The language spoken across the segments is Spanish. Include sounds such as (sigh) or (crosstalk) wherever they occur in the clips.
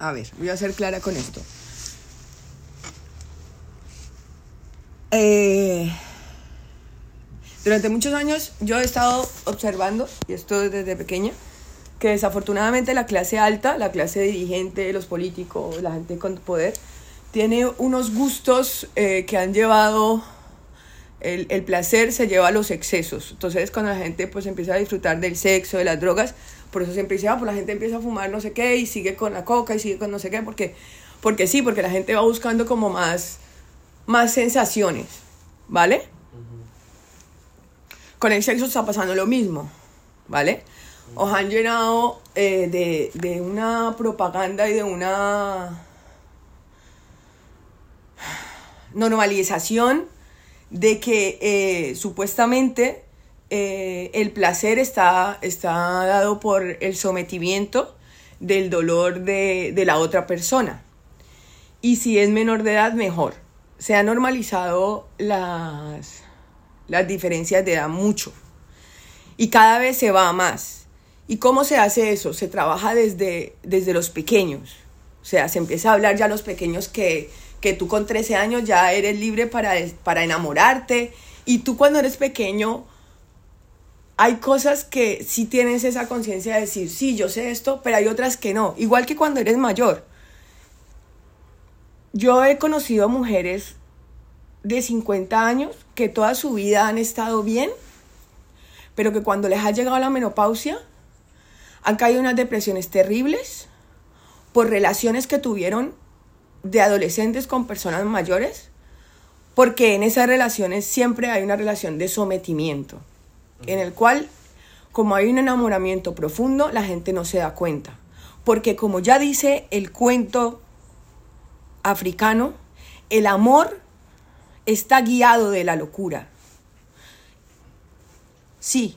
A ver, voy a ser clara con esto. Eh, durante muchos años yo he estado observando, y esto desde pequeña, que desafortunadamente la clase alta, la clase dirigente, los políticos, la gente con poder, tiene unos gustos eh, que han llevado el, el, placer se lleva a los excesos. Entonces, cuando la gente pues empieza a disfrutar del sexo, de las drogas, por eso siempre dice, ah, pues la gente empieza a fumar no sé qué y sigue con la coca y sigue con no sé qué, porque, porque sí, porque la gente va buscando como más, más sensaciones, ¿vale? Con el sexo está pasando lo mismo, ¿vale? Os han llenado eh, de, de una propaganda y de una normalización de que eh, supuestamente eh, el placer está, está dado por el sometimiento del dolor de, de, la otra persona. Y si es menor de edad, mejor. Se han normalizado las, las diferencias de edad mucho. Y cada vez se va más. ¿Y cómo se hace eso? Se trabaja desde, desde los pequeños. O sea, se empieza a hablar ya a los pequeños que, que tú con 13 años ya eres libre para, para enamorarte. Y tú cuando eres pequeño, hay cosas que sí tienes esa conciencia de decir, sí, yo sé esto, pero hay otras que no. Igual que cuando eres mayor. Yo he conocido mujeres de 50 años que toda su vida han estado bien, pero que cuando les ha llegado la menopausia han caído unas depresiones terribles por relaciones que tuvieron de adolescentes con personas mayores, porque en esas relaciones siempre hay una relación de sometimiento, en el cual, como hay un enamoramiento profundo, la gente no se da cuenta. Porque como ya dice el cuento africano, el amor está guiado de la locura. Sí.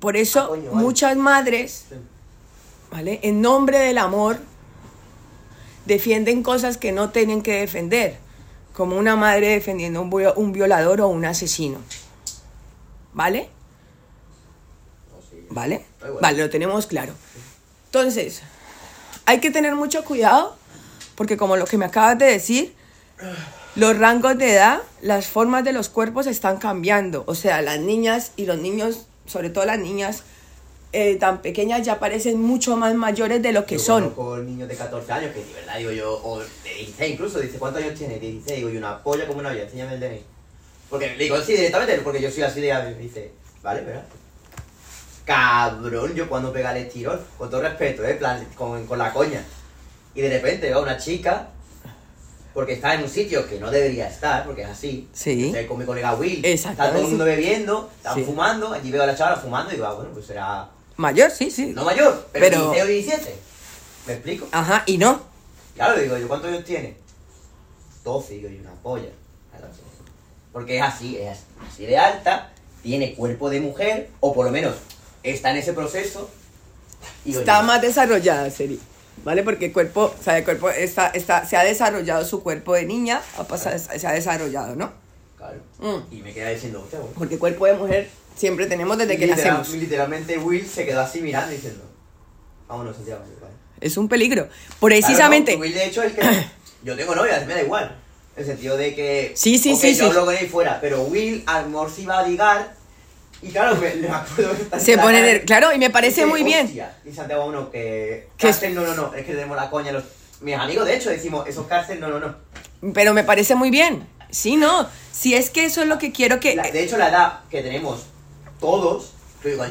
Por eso Ah, coño, vale. muchas madres, ¿vale? En nombre del amor, defienden cosas que no tienen que defender, como una madre defendiendo un, un violador o un asesino. ¿Vale? ¿Vale? Vale, lo tenemos claro. Entonces, hay que tener mucho cuidado, porque como lo que me acabas de decir, los rangos de edad, las formas de los cuerpos están cambiando. O sea, las niñas y los niños, sobre todo las niñas eh, tan pequeñas, ya parecen mucho más mayores de lo que Yo son. Conozco niños de 14 años que de verdad digo yo, o de 16 incluso, dice, ¿cuántos años tiene? 16, digo, y una polla como una olla, enséñame el DNI. Porque le digo, sí, directamente, porque yo soy así de... Dice, vale, ¿verdad? Cabrón, yo cuando pega el estirón, con todo respeto, ¿eh? plan, con, con la coña. Y de repente va una chica, porque está en un sitio que no debería estar, porque es así. Sí. Con mi colega Will. Está todo el mundo bebiendo, están Sí. fumando, allí veo a la chavala fumando y digo, ah, bueno, pues será... Mayor, sí, sí. No mayor, pero, Pero- 16 o 17. ¿Me explico? Ajá, y no. Claro, digo yo, ¿cuántos años tiene? 12, digo yo, una polla. Claro. Porque es así, es así de alta, tiene cuerpo de mujer, o por lo menos está en ese proceso. y Está yo, más desarrollada, Seri. ¿Vale? Porque el cuerpo, o sea, el cuerpo está, está, se ha desarrollado su cuerpo de niña, ha pasado- se ha desarrollado, ¿no? Claro. Mm. Y me queda diciendo, bueno. Porque cuerpo de mujer siempre tenemos desde que Literal- nacemos. Literalmente Will se quedó así mirando diciendo, vámonos, Santiago. vale". Es un peligro. Precisamente. Claro, no, Will de hecho es que (clears throat) yo tengo novia, me da igual. En el sentido de que. Sí, sí, ok, sí, Yo sí. hablo con él fuera, pero Will a lo mejor se iba a ligar. Y claro, me, me acuerdo que Se pone ner- claro, y me parece muy bien. "Hostia", Y Santiago, uno que. Que Cárcel, no, no, no. Es que tenemos la coña. Los... Mis amigos, de hecho, decimos, esos cárcel, no, no, no. Pero me parece muy bien. Sí, no. Si es que eso es lo que quiero que. La- de hecho, la edad que tenemos todos,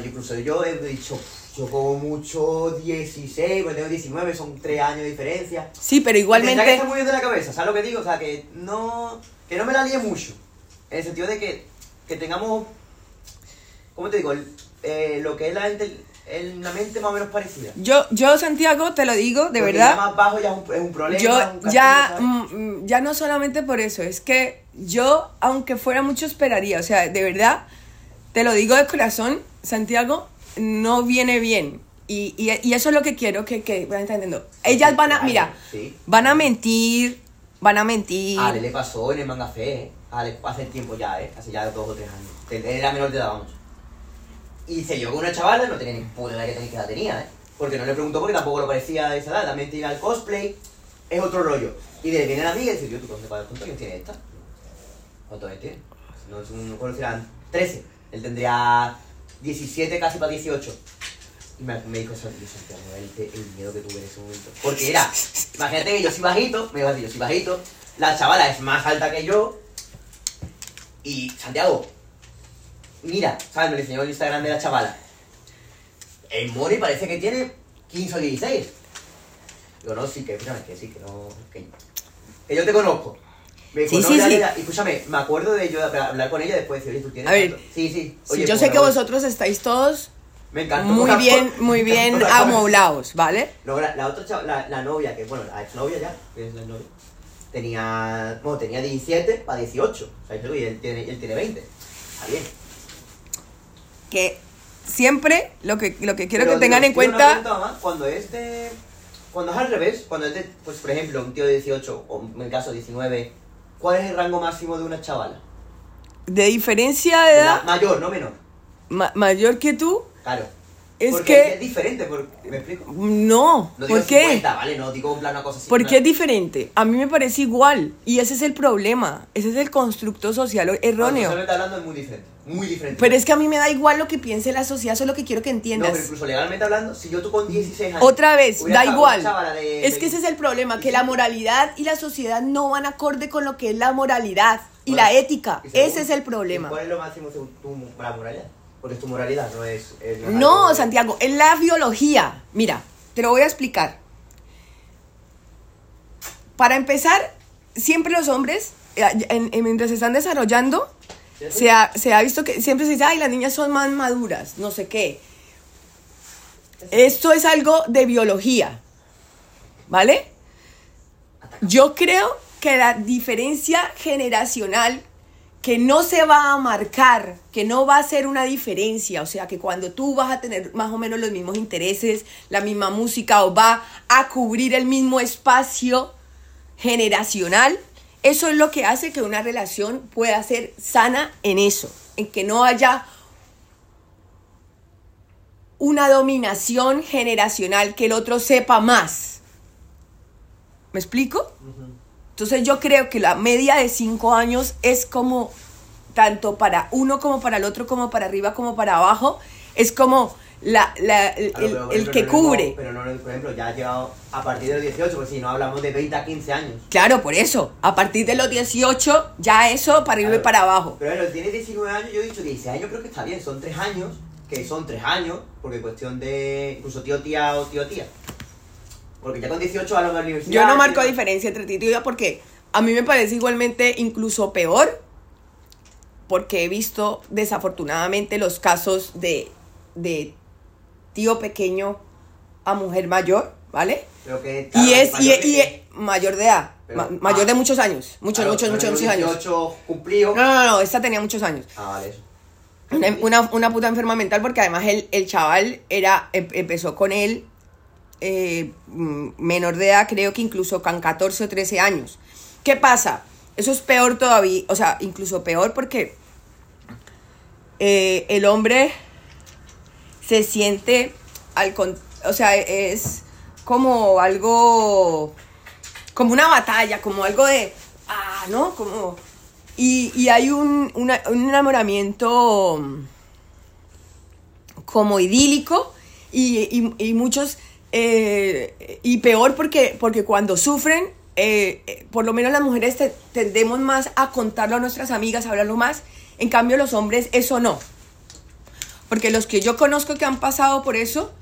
incluso yo he dicho, yo como mucho 16, pues tengo 19, son 3 años de diferencia. Sí, pero Tendrá que igualmente. estar muy bien de la cabeza, ¿sabes lo que digo? O sea, que no, que no me la líe mucho. En el sentido de que, que tengamos, ¿cómo te digo? El- eh, lo que es la, mente- el- la mente más o menos parecida. Yo, yo, Santiago, te lo digo, de Porque verdad. Ya más bajo ya es un, es un problema. Yo un castigo, ya, mm, mm, ya no solamente por eso, es que yo, aunque fuera mucho, esperaría. O sea, de verdad, te lo digo de corazón, Santiago, no viene bien. Y, y, y eso es lo que quiero que, que vayan entendiendo. Ellas van a, mira, sí. van a mentir, van a mentir. Ale le pasó en el manga fe, ¿eh? Ale hace tiempo ya, ¿eh? Hace ya dos o tres años. Era menor de edad, vamos. Y se llevó con una chavala, no tenía ni puta idea de qué edad tenía, ¿eh? Porque no le preguntó porque tampoco lo parecía de esa edad. También tiene el cosplay. Es otro rollo. Y de viene la amiga y dice, tío, ¿tú cuántos años tiene esta? ¿Cuántos años tiene? No es un ¿cuántos serán? 13. Él tendría 17, casi para 18. Y me, me dijo Santiago, el, el miedo que tuve en ese momento. Porque era, imagínate que yo soy bajito, me iba a decir, yo soy bajito, la chavala es más alta que yo, y Santiago, mira, ¿sabes? Me enseñó el Instagram de la chavala. El Mori parece que tiene 15 o 16. Digo, no, sí, que escúchame, que sí, que no. Que yo te conozco. Me dijo, Sí, no, sí, sí. Y escúchame, me acuerdo de yo hablar con ella después de decir, oye, tú tienes. A ver, tanto". Sí, sí. Oye, yo sé que vosotros estáis todos Me muy bien, (laughs) muy bien amoblados, ¿vale? La, la otra chava, la, la novia, que bueno, la exnovia ya, que es la novia, tenía, bueno, tenía 17 para 18. O sea, y él tiene, él tiene 20. Está bien. Que siempre lo que, lo que quiero Pero que tengan digo, en cuenta... pregunta, mamá, cuando es de. Cuando es al revés, cuando es de, pues por ejemplo, un tío de 18, o en el caso 19, ¿cuál es el rango máximo de una chavala? De diferencia de edad mayor, no menor. ma- mayor que tú, Claro. Es Porque que- es diferente, por- ¿me explico? no. No digo ¿Por qué? 50, ¿vale? No digo una cosa así. Porque una- es diferente. A mí me parece igual. Y ese es el problema. Ese es el constructo social Cuando erróneo. socialmente hablando es muy diferente. Muy diferente. Pero es que a mí me da igual lo que piense la sociedad, eso es lo que quiero que No, entiendas. pero incluso legalmente hablando, si yo tú con 16 años. Otra vez, da igual. de- Es que ese es el problema, que la moralidad y la sociedad no van acorde con lo que es la moralidad y Bueno, la ética. Ese es el ¿y problema. ¿Cuál es lo máximo según tu la moralidad? Porque es tu moralidad, no es. es No, algo- Santiago, es la biología. Mira, te lo voy a explicar. Para empezar, siempre los hombres, eh, en- en- mientras se están desarrollando, se ha, se ha visto que siempre se dice, ay, las niñas son más maduras, no sé qué. Esto es algo de biología, ¿vale? Yo creo que la diferencia generacional que no se va a marcar, que no va a ser una diferencia, o sea, que cuando tú vas a tener más o menos los mismos intereses, la misma música o va a cubrir el mismo espacio generacional, eso es lo que hace que una relación pueda ser sana en eso, en que no haya una dominación generacional, que el otro sepa más. ¿Me explico? Entonces yo creo que la media de cinco años es como, tanto para uno como para el otro, como para arriba como para abajo, es como la, la- el, Claro, el- que cubre. Pero no, por ejemplo, ya ha llegado a partir de los 18, pues si no hablamos de 20 a 15 años. Claro, por eso, a partir de los 18, ya eso para arriba y Claro. para abajo. Pero bueno, tiene 19 años, yo he dicho 16 años, creo que está bien, son 3 años, que son 3 años, porque cuestión de incluso tío tía o tío tía. Porque ya con 18 a la universidad. Yo no marco diferencia entre ti y yo porque a mí me parece igualmente incluso peor porque he visto desafortunadamente los casos de, de tío pequeño a mujer mayor, ¿vale? Pero que, Y es, y, mayor y- de que- mayor de edad, Pero- ma- mayor ah. de muchos años, muchos, muchos, muchos, muchos años. 18 cumplido. No, no, no, esta tenía muchos años. Ah, vale. Una, una, una puta enferma mental porque además el, el chaval era, em- empezó con él eh, mm, menor de edad, creo que incluso con 14 o 13 años. ¿Qué pasa? Eso es peor todavía, o sea, incluso peor porque eh, el hombre se siente al con- o sea, es como algo como una batalla, como algo de ah, ¿no? Como y, y hay un, una- un enamoramiento mm, como idílico y, y- y muchos eh, y peor porque porque cuando sufren eh, eh, por lo menos las mujeres te- tendemos más a contarlo a nuestras amigas a hablarlo más en cambio los hombres eso no porque los que yo conozco que han pasado por eso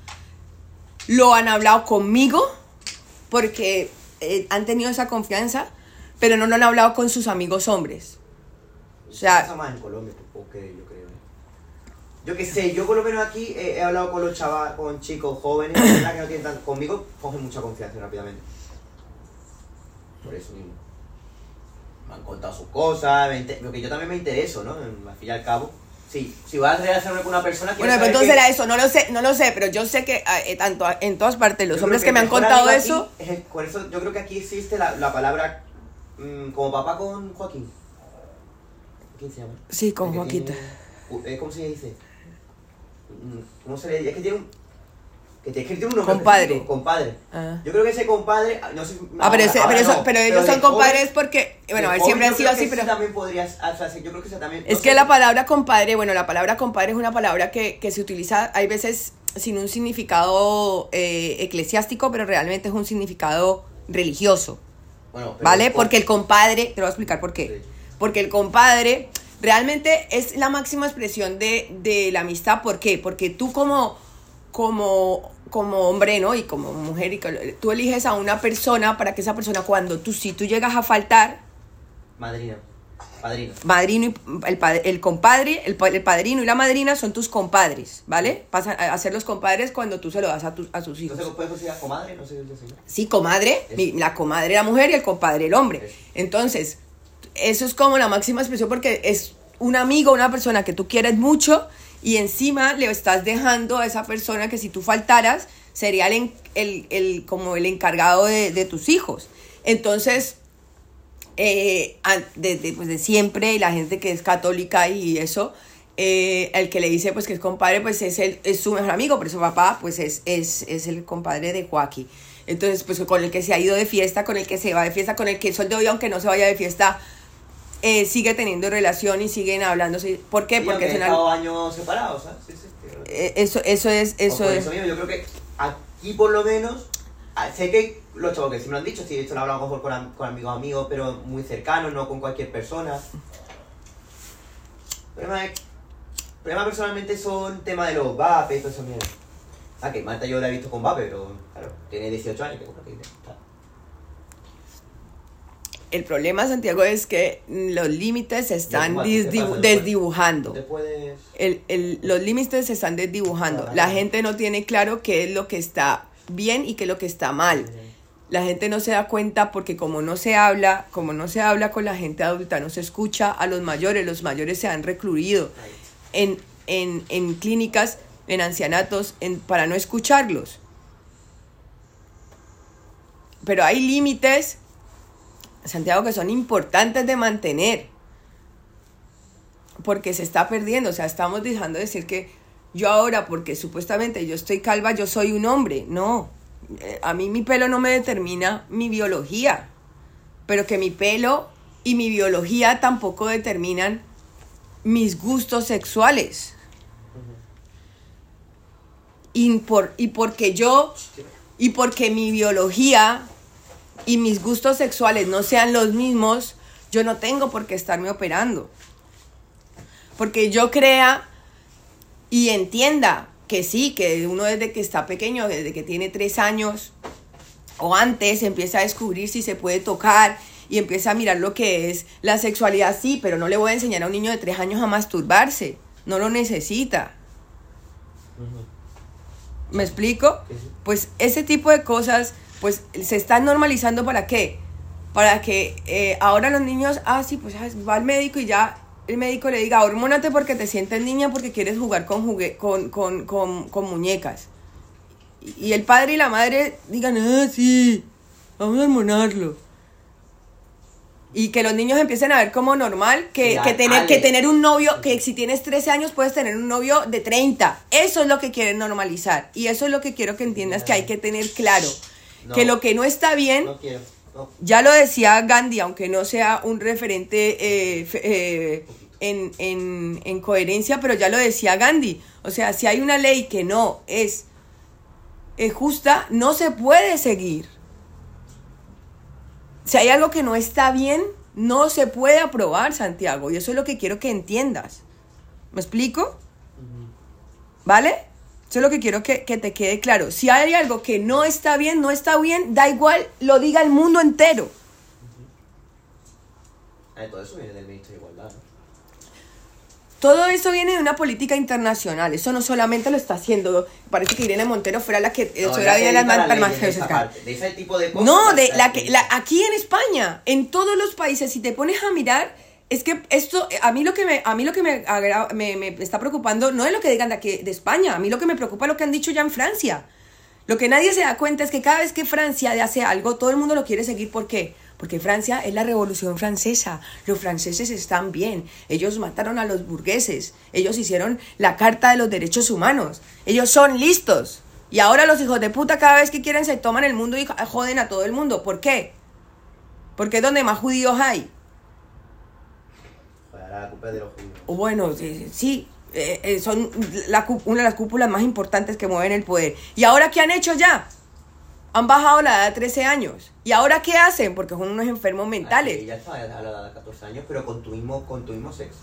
lo han hablado conmigo porque han tenido esa confianza pero no lo han hablado con sus amigos hombres o sea- Pasa más en Colombia, yo. Yo que sé, yo por lo menos aquí eh, he hablado con los chavales, con chicos jóvenes, que no tienen tan- conmigo, cogen mucha confianza rápidamente. Por eso mismo. Me han contado sus cosas, me inte- lo que yo también me intereso, ¿no? Al fin y al cabo. Sí, si vas a relacionarme con una persona, Bueno, pero entonces que- era eso, no lo sé, no lo sé, pero yo sé que eh, tanto en todas partes los Yo hombres que me han contado eso, es por eso yo creo que aquí existe la, la palabra mm, como papá con Joaquín. ¿Quién se llama? Sí, con Joaquita. tiene- eh, ¿Cómo se dice? ¿Cómo se le dice? Es que tiene un. Que tienes que un nombre Compadre. específico, Compadre. Ah. Yo creo que ese compadre, no sé. Ah, pero, ese- pero, eso- no, pero ellos son joven- compadres porque, bueno, joven siempre han sido así, pero... también podría, o sea, yo creo que también. Es no que sé. la palabra compadre, bueno, la palabra compadre es una palabra que, que se utiliza, hay veces sin un significado eh, eclesiástico, pero realmente es un significado religioso, Bueno, pero ¿vale? Porque el compadre, te lo voy a explicar por qué. Sí. Porque el compadre realmente es la máxima expresión de, de la amistad. ¿Por qué? Porque tú como, como, como hombre, ¿no? Y como mujer, y que- tú eliges a una persona para que esa persona, cuando tú, si tú llegas a faltar, Madrina. Padrino. madrino y el, el compadre, el, el padrino y la madrina son tus compadres, ¿vale? Pasan a a ser los compadres cuando tú se lo das a, tu- a sus hijos. Entonces, ¿puedes considerar comadre? No sé qué decir. Sí, comadre, mi- la comadre la mujer y el compadre el hombre. Eso. Entonces, eso es como la máxima expresión porque es un amigo, una persona que tú quieres mucho y encima le estás dejando a esa persona que si tú faltaras sería el, el- el- como el encargado de, de tus hijos. Entonces, eh, desde pues de siempre y la gente que es católica y eso eh, el que le dice pues que es compadre pues es el es su mejor amigo pero su papá pues es, es, es el compadre de Joaquín entonces pues con el que se ha ido de fiesta con el que se va de fiesta con el que el sol de hoy aunque no se vaya de fiesta eh, sigue teniendo relación y siguen hablándose ¿por qué? Sí, porque es estado años separados, ¿sabes? Sí, sí. eh, eso eso es eso por es eso mismo, yo creo que aquí por lo menos, sé que los chavos que sí me lo han dicho, sí, esto lo he hablado mejor con, con amigos amigos, pero muy cercanos, no con cualquier persona. El problema, es- el problema personalmente son temas de los vapes todo eso, mierda. Ah, que Marta yo la he visto con vape, pero claro, tiene 18 años, que bueno, que está. El problema Santiago es que los límites se están desdibujando el, el- los límites se están desdibujando. Claro. La gente no tiene claro qué es lo que está bien y qué es lo que está mal. La gente no se da cuenta porque como no se habla, como no se habla con la gente adulta, no se escucha a los mayores, los mayores se han recluido en, en, en clínicas, en ancianatos, en, para no escucharlos. Pero hay límites, Santiago, que son importantes de mantener porque se está perdiendo, o sea, estamos dejando de decir que yo ahora, porque supuestamente yo estoy calva, yo soy un hombre, no, Eh, a mí mi pelo no me determina mi biología, pero que mi pelo y mi biología tampoco determinan mis gustos sexuales. Y, por, y porque yo, y porque mi biología y mis gustos sexuales no sean los mismos, yo no tengo por qué estarme operando porque yo crea y entienda que sí, que uno desde que está pequeño, desde que tiene tres años o antes, empieza a descubrir si se puede tocar y empieza a mirar lo que es la sexualidad, sí, pero no le voy a enseñar a un niño de tres años a masturbarse, no lo necesita. ¿Me explico? Pues ese tipo de cosas, pues se están normalizando para qué? Para que eh, ahora los niños, ah, sí, pues ah, va al médico y ya el médico le diga, hormónate porque te sientes niña porque quieres jugar con, jugue con, con, con, con muñecas. Y, el padre y la madre digan, ah, sí, vamos a hormonarlo. Y que los niños empiecen a ver como normal que, Ya, que tener, que tener un novio, que si tienes 13 años puedes tener un novio de 30. Eso es lo que quieren normalizar. Y eso es lo que quiero que entiendas que hay que tener claro. No. Que lo que no está bien, No quiero. No. ya lo decía Gandhi, aunque no sea un referente eh, eh, en, en- en coherencia, pero ya lo decía Gandhi. O sea, si hay una ley que no es, es justa, no se puede seguir. Si hay algo que no está bien, no se puede aprobar, Santiago. Y eso es lo que quiero que entiendas. ¿Me explico? ¿Vale? Eso es lo que quiero que, que te quede claro. Si hay algo que no está bien, no está bien, da igual, lo diga el mundo entero. Eh, todo eso viene del Ministerio de Igualdad, ¿no? Todo eso viene de una política internacional. Eso no solamente lo está haciendo. Parece que Irene Montero fuera la que No, la que de las la ese tipo de cosas. No, de la que aquí en España, en todos los países, si te pones a mirar, es que esto a mí lo que me a mí lo que me, me, me está preocupando no es lo que digan de aquí de España, a mí lo que me preocupa es lo que han dicho ya en Francia. Lo que nadie se da cuenta es que cada vez que Francia hace algo, todo el mundo lo quiere seguir. ¿Por qué? Porque Francia es la revolución francesa. Los franceses están bien. Ellos mataron a los burgueses. Ellos hicieron la Carta de los Derechos Humanos. Ellos son listos. Y ahora los hijos de puta cada vez que quieren se toman el mundo y joden a todo el mundo. ¿Por qué? Porque es donde más judíos hay. La es de los judíos. Bueno, sí, sí, eh, eh, son la una de las cúpulas más importantes que mueven el poder. ¿Y ahora qué han hecho ya? Han bajado la edad a 13 años. ¿Y ahora qué hacen? Porque son unos enfermos mentales. ya está a la edad de 14 años, pero con tu mismo, con tu mismo sexo.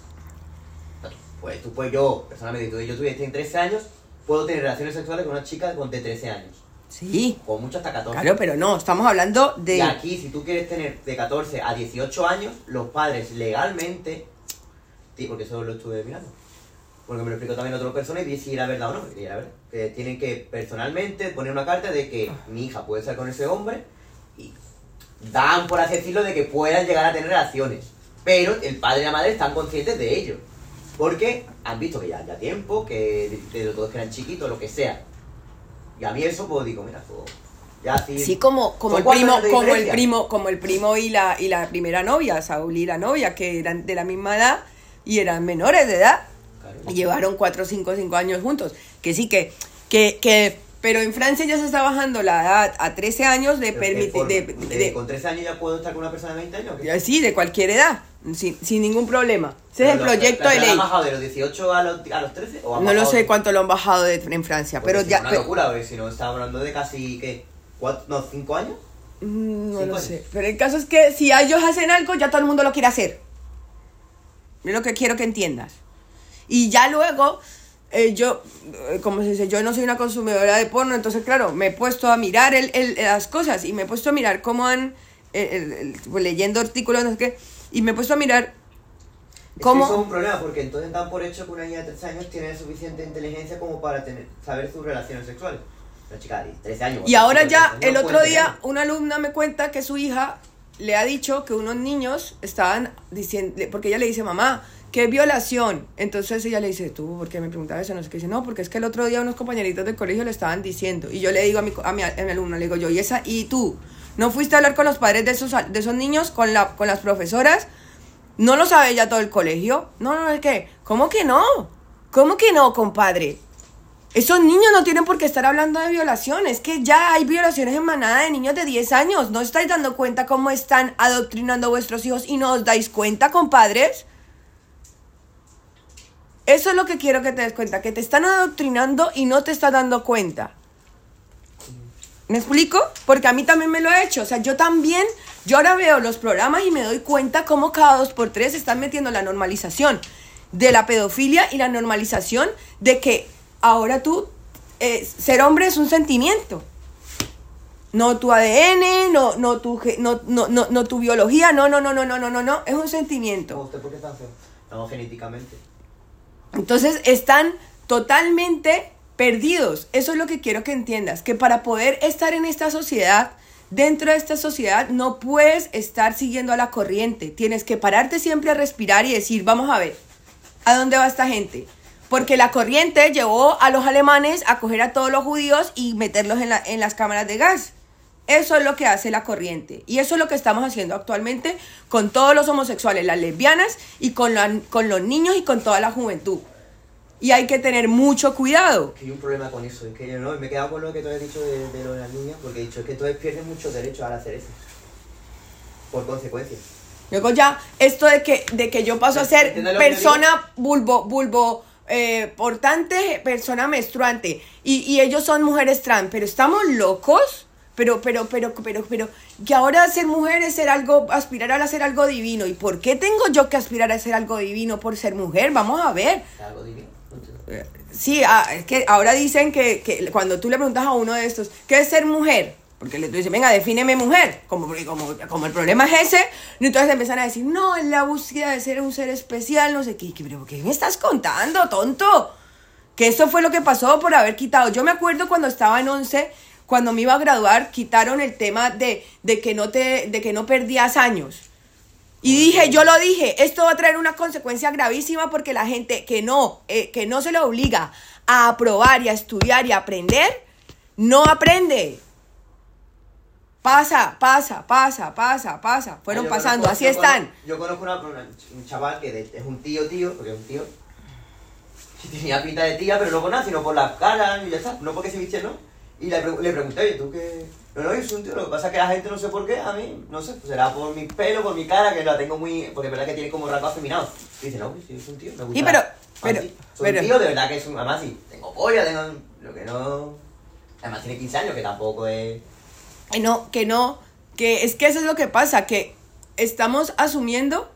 Pues tú, pues yo, personalmente, tú, yo tuviera 13 años, puedo tener relaciones sexuales con una chica de 13 años. Sí, Con mucho hasta 14. claro, pero no, estamos hablando Y de... aquí, si tú quieres tener de 14 a 18 años, los padres legalmente, sí, porque eso lo estuve mirando, porque me lo explicó también otra persona y vi si era verdad o no, y era verdad, que tienen que personalmente poner una carta de que mi hija puede estar con ese hombre y dan, por así decirlo, de que puedan llegar a tener relaciones. Pero el padre y la madre están conscientes de ello. Porque han visto que ya ya tiempo, que de, de todos que eran chiquitos, lo que sea. Y a mí eso, pues digo, mira, pues, ya sí. Sí, como, como el primo, como el primo, como el primo y la, y la primera novia, Saúl y la novia, que eran de la misma edad y eran menores de edad. Y llevaron 4, 5, 5 años juntos. Que sí, que, que, que, pero en Francia ya se está bajando la edad a 13 años de Pero ¿qué permitir, de, ¿De- de- ¿Con 13 años ya puedo estar con una persona de 20 años? sí, de cualquier edad, sin, sin ningún problema. Ese es el Pero la- proyecto la- de ley. ¿Han bajado de los 18 a los, a los 13? ¿O han No lo sé cuánto lo han bajado de- en Francia, Porque pero ya... es una locura, porque si no estamos hablando de casi, ¿qué? ¿Cuatro, no, cinco años? Mm, No lo años. sé. Pero el caso es que si ellos hacen algo, ya todo el mundo lo quiere hacer. Es lo que quiero que entiendas. Y ya luego, eh, yo, eh, como se dice, yo no soy una consumidora de porno, entonces, claro, me he puesto a mirar el, el- las cosas y me he puesto a mirar cómo han, eh, el- pues, leyendo artículos, no sé qué, y me he puesto a mirar cómo... eso es un problema, porque entonces dan por hecho que una niña de 13 años tiene suficiente inteligencia como para tener, saber sus relaciones sexuales. Una chica de 13 años. Y ahora ya, 13 el otro día, una alumna me cuenta que su hija le ha dicho que unos niños estaban diciendo, porque ella le dice, mamá, ¿qué violación? Entonces ella le dice, tú, ¿por qué me preguntabas eso? No sé qué dice, no, porque es que el otro día unos compañeritos del colegio le estaban diciendo. Y yo le digo a mi, a mi, a mi alumna, le digo yo, ¿y esa? ¿Y tú? ¿No fuiste a hablar con los padres de esos, de esos niños, con, la, con las profesoras? ¿No lo sabe ya todo el colegio? No, no, es que, ¿cómo que no? ¿Cómo que no, compadre? Esos niños no tienen por qué estar hablando de violaciones, que ya hay violaciones en manada de niños de 10 años. ¿No estáis dando cuenta cómo están adoctrinando a vuestros hijos y no os dais cuenta, compadres? Eso es lo que quiero que te des cuenta, que te están adoctrinando y no te estás dando cuenta. ¿Me explico? Porque a mí también me lo he hecho. O sea, yo también, yo ahora veo los programas y me doy cuenta cómo cada dos por tres están metiendo la normalización de la pedofilia y la normalización de que ahora tú, eh, ser hombre es un sentimiento. No tu ADN, no, no, tu, no, no, no, no tu biología, no, no, no, no, no, no, no, no, es un sentimiento. ¿Usted por qué está feo? No, genéticamente. Entonces están totalmente perdidos. Eso es lo que quiero que entiendas, que para poder estar en esta sociedad, dentro de esta sociedad, no puedes estar siguiendo a la corriente. Tienes que pararte siempre a respirar y decir, vamos a ver, ¿a dónde va esta gente? Porque la corriente llevó a los alemanes a coger a todos los judíos y meterlos en, la- en las cámaras de gas. Eso es lo que hace la corriente. Y eso es lo que estamos haciendo actualmente con todos los homosexuales, las lesbianas y con, la- con los niños y con toda la juventud. Y hay que tener mucho cuidado. Que hay un problema con eso, es que yo no, me he quedado con lo que tú has dicho de, de lo de las niñas, porque he dicho, es que todos pierden muchos derechos al hacer eso. Por consecuencia. Luego ya, esto de que, de que yo paso a ser ¿Entiendes lo que yo persona vulvo, vulvo, eh, portante, persona menstruante, y, y ellos son mujeres trans, pero estamos locos, pero, pero, pero, pero, pero, que ahora ser mujer es ser algo, aspirar a ser algo divino, ¿y por qué tengo yo que aspirar a ser algo divino por ser mujer? Vamos a ver. ¿Es algo divino? Eh, Sí, ah, es que ahora dicen que, que cuando tú le preguntas a uno de estos, ¿qué es ser mujer? Porque le tú dices, venga, defíneme mujer. Como, porque como, como el problema es ese, y entonces empiezan a decir, no, es la búsqueda de ser un ser especial, no sé qué. ¿Qué- pero ¿Qué me estás contando, tonto? Que eso fue lo que pasó por haber quitado. Yo me acuerdo cuando estaba en 11, cuando me iba a graduar, quitaron el tema de, de, que, no te, de que no perdías años. Y dije, yo lo dije, esto va a traer una consecuencia gravísima porque la gente que no, eh, que no se le obliga a aprobar y a estudiar y a aprender, no aprende. Pasa, pasa, pasa, pasa, pasa. Fueron Ah, yo pasando, conozco- así yo están. conozco- yo conozco una- una- un chaval que de- es un tío, tío, porque es un tío. que (laughs) Tenía pinta de tía, pero no por nada, sino por las caras y ya está. No porque se viste, ¿no? Y le, le pregunté, oye, ¿tú qué? No, no, yo soy un tío, lo que pasa es que la gente no sé por qué, a mí, no sé, será por mi pelo, por mi cara, que la tengo muy, porque es verdad que tiene como rasgos afeminados. Y dice, no, sí, yo soy un tío, me gusta. Sí, pero- pero- soy pero- un tío, de verdad que es un, además sí, tengo polla, tengo, lo que no, además tiene 15 años, que tampoco es... Que no, que no, que es que eso es lo que pasa, que estamos asumiendo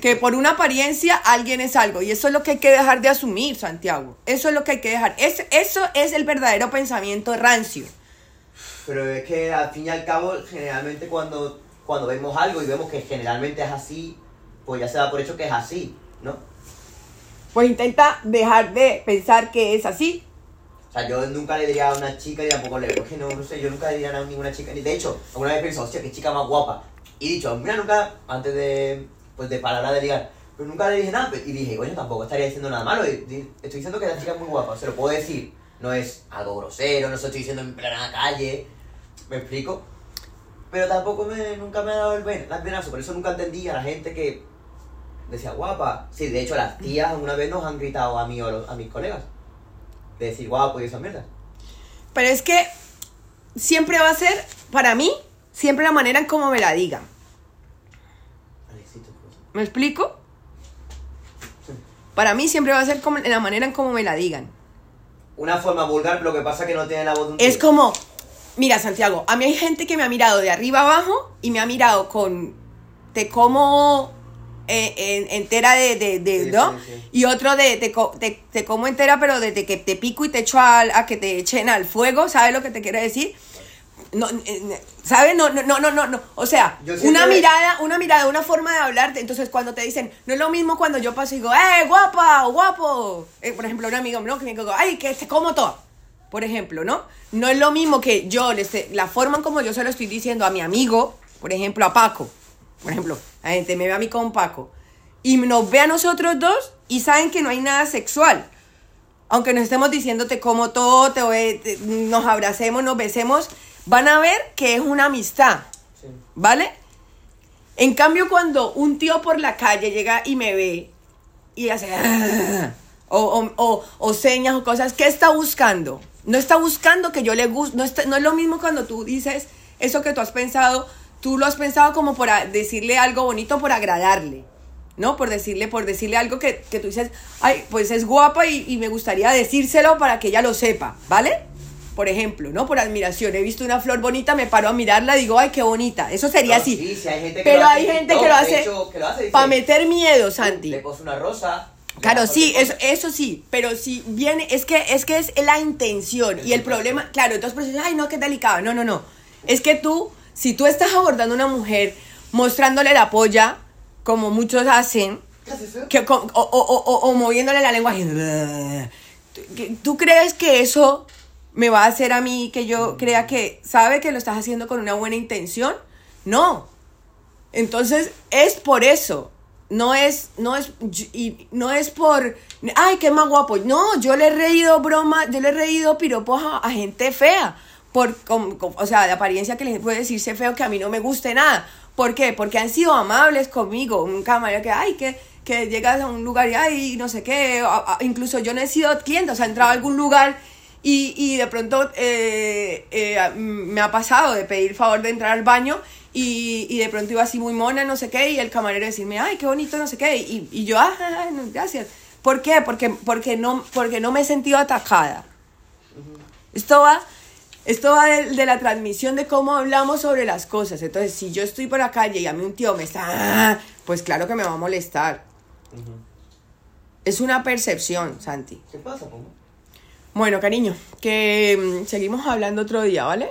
que por una apariencia alguien es algo y eso es lo que hay que dejar de asumir, Santiago. Eso es lo que hay que dejar. Es, eso es el verdadero pensamiento rancio. Pero es que al fin y al cabo, generalmente cuando, cuando vemos algo y vemos que generalmente es así, pues ya se da por hecho que es así, ¿no? Pues intenta dejar de pensar que es así. O sea, yo nunca le diría a una chica, ni tampoco le porque no, no sé, yo nunca le diría a ninguna chica, de hecho, alguna vez pensado, hostia, qué chica más guapa. Y he dicho, mira, nunca, antes de, pues de parar de ligar, pero nunca le dije nada, y dije, bueno, tampoco estaría diciendo nada malo, estoy diciendo que la chica es muy guapa, se lo puedo decir, no es algo grosero, no se lo estoy diciendo en plena calle, ¿me explico? Pero tampoco me, nunca me ha dado el venazo, por eso nunca entendí a la gente que decía guapa. Sí, de hecho las tías una vez nos han gritado a mí o a mis colegas, de decir guapo y esa mierda. Pero es que siempre va a ser, para mí, siempre la manera en cómo me la digan. Alexito, ¿qué pasa? ¿Me explico? Para mí siempre va a ser como la manera en cómo me la digan. Una forma vulgar, pero lo que pasa es que no tiene la voz de un Es tío. como, mira Santiago, a mí hay gente que me ha mirado de arriba abajo y me ha mirado con, te como eh, en- entera de, de, de- Sí, ¿no? sí, sí. Y otro de, te, te- te como entera, pero desde que te pico y te echo a que te echen al fuego, ¿sabes lo que te quiero decir? No, ¿sabes? No, no, no, no, no. O sea, una mirada, una mirada, una forma de hablarte. Entonces, cuando te dicen, no es lo mismo cuando yo paso y digo, ¡eh, guapa, guapo! Eh, por ejemplo, un amigo, ¿no? Que me digo, ¡ay, que te como todo! Por ejemplo, ¿no? No es lo mismo que yo, le esté- la forma como yo se lo estoy diciendo a mi amigo, por ejemplo, a Paco. Por ejemplo, la gente me ve a mí con Paco. Y nos ve a nosotros dos y saben que no hay nada sexual aunque nos estemos diciendo te como todo, te te- nos abracemos, nos besemos, van a ver que es una amistad, Sí. ¿vale? En cambio, cuando un tío por la calle llega y me ve y hace (laughs) o, o, o- o señas o cosas, ¿qué está buscando? No está buscando que yo le guste, no, está- no es lo mismo cuando tú dices eso que tú has pensado, tú lo has pensado como por decirle algo bonito, por agradarle. ¿no? Por decirle, por decirle algo que, que tú dices, ay, pues es guapa y, y me gustaría decírselo para que ella lo sepa, ¿vale? Por ejemplo, ¿no? Por admiración. He visto una flor bonita, me paro a mirarla, digo, ay, qué bonita. Eso sería No, así. sí, sí, hay gente que Pero lo hace hay en gente que lo hace hecho, que lo hace, dice, para meter miedo, Le Santi. puse una rosa. le Claro, sí, eso, eso sí, pero si viene, es que es que es la intención y el problema, claro, entonces dices, ay, no, qué delicado, no, no, no, es que tú, si tú estás abordando a una mujer mostrándole la polla, como muchos hacen, que, o, o- o- o moviéndole la lengua, ¿tú- ¿tú crees que eso me va a hacer a mí que yo crea que sabe que lo estás haciendo con una buena intención? No, entonces es por eso. No es, no es, y no es por, ay, qué más guapo. No, yo le he reído broma, yo le he reído piropos a, a gente fea. Por, com- com- o sea, de apariencia que les puede decirse feo que a mí no me guste nada. ¿Por qué? Porque han sido amables conmigo. Un camarero que, ay, que, que llegas a un lugar y, ay, no sé qué. a- a- incluso yo no he sido cliente, o sea, he entrado a algún lugar y, y de pronto eh, eh, me ha pasado de pedir favor de entrar al baño y, y de pronto iba así muy mona, no sé qué, y el camarero decirme, ay, qué bonito, no sé qué, y, y yo, ah, ah, no, gracias. ¿Por qué? Porque, porque, no, porque no me he sentido atacada. Esto va, esto va de, de la transmisión de cómo hablamos sobre las cosas. Entonces, si yo estoy por la calle y a mí un tío me está, ah, pues claro que me va a molestar. Es una percepción, Santi. ¿Qué pasa, Pomo? Bueno, cariño, que mm, seguimos hablando otro día, ¿vale?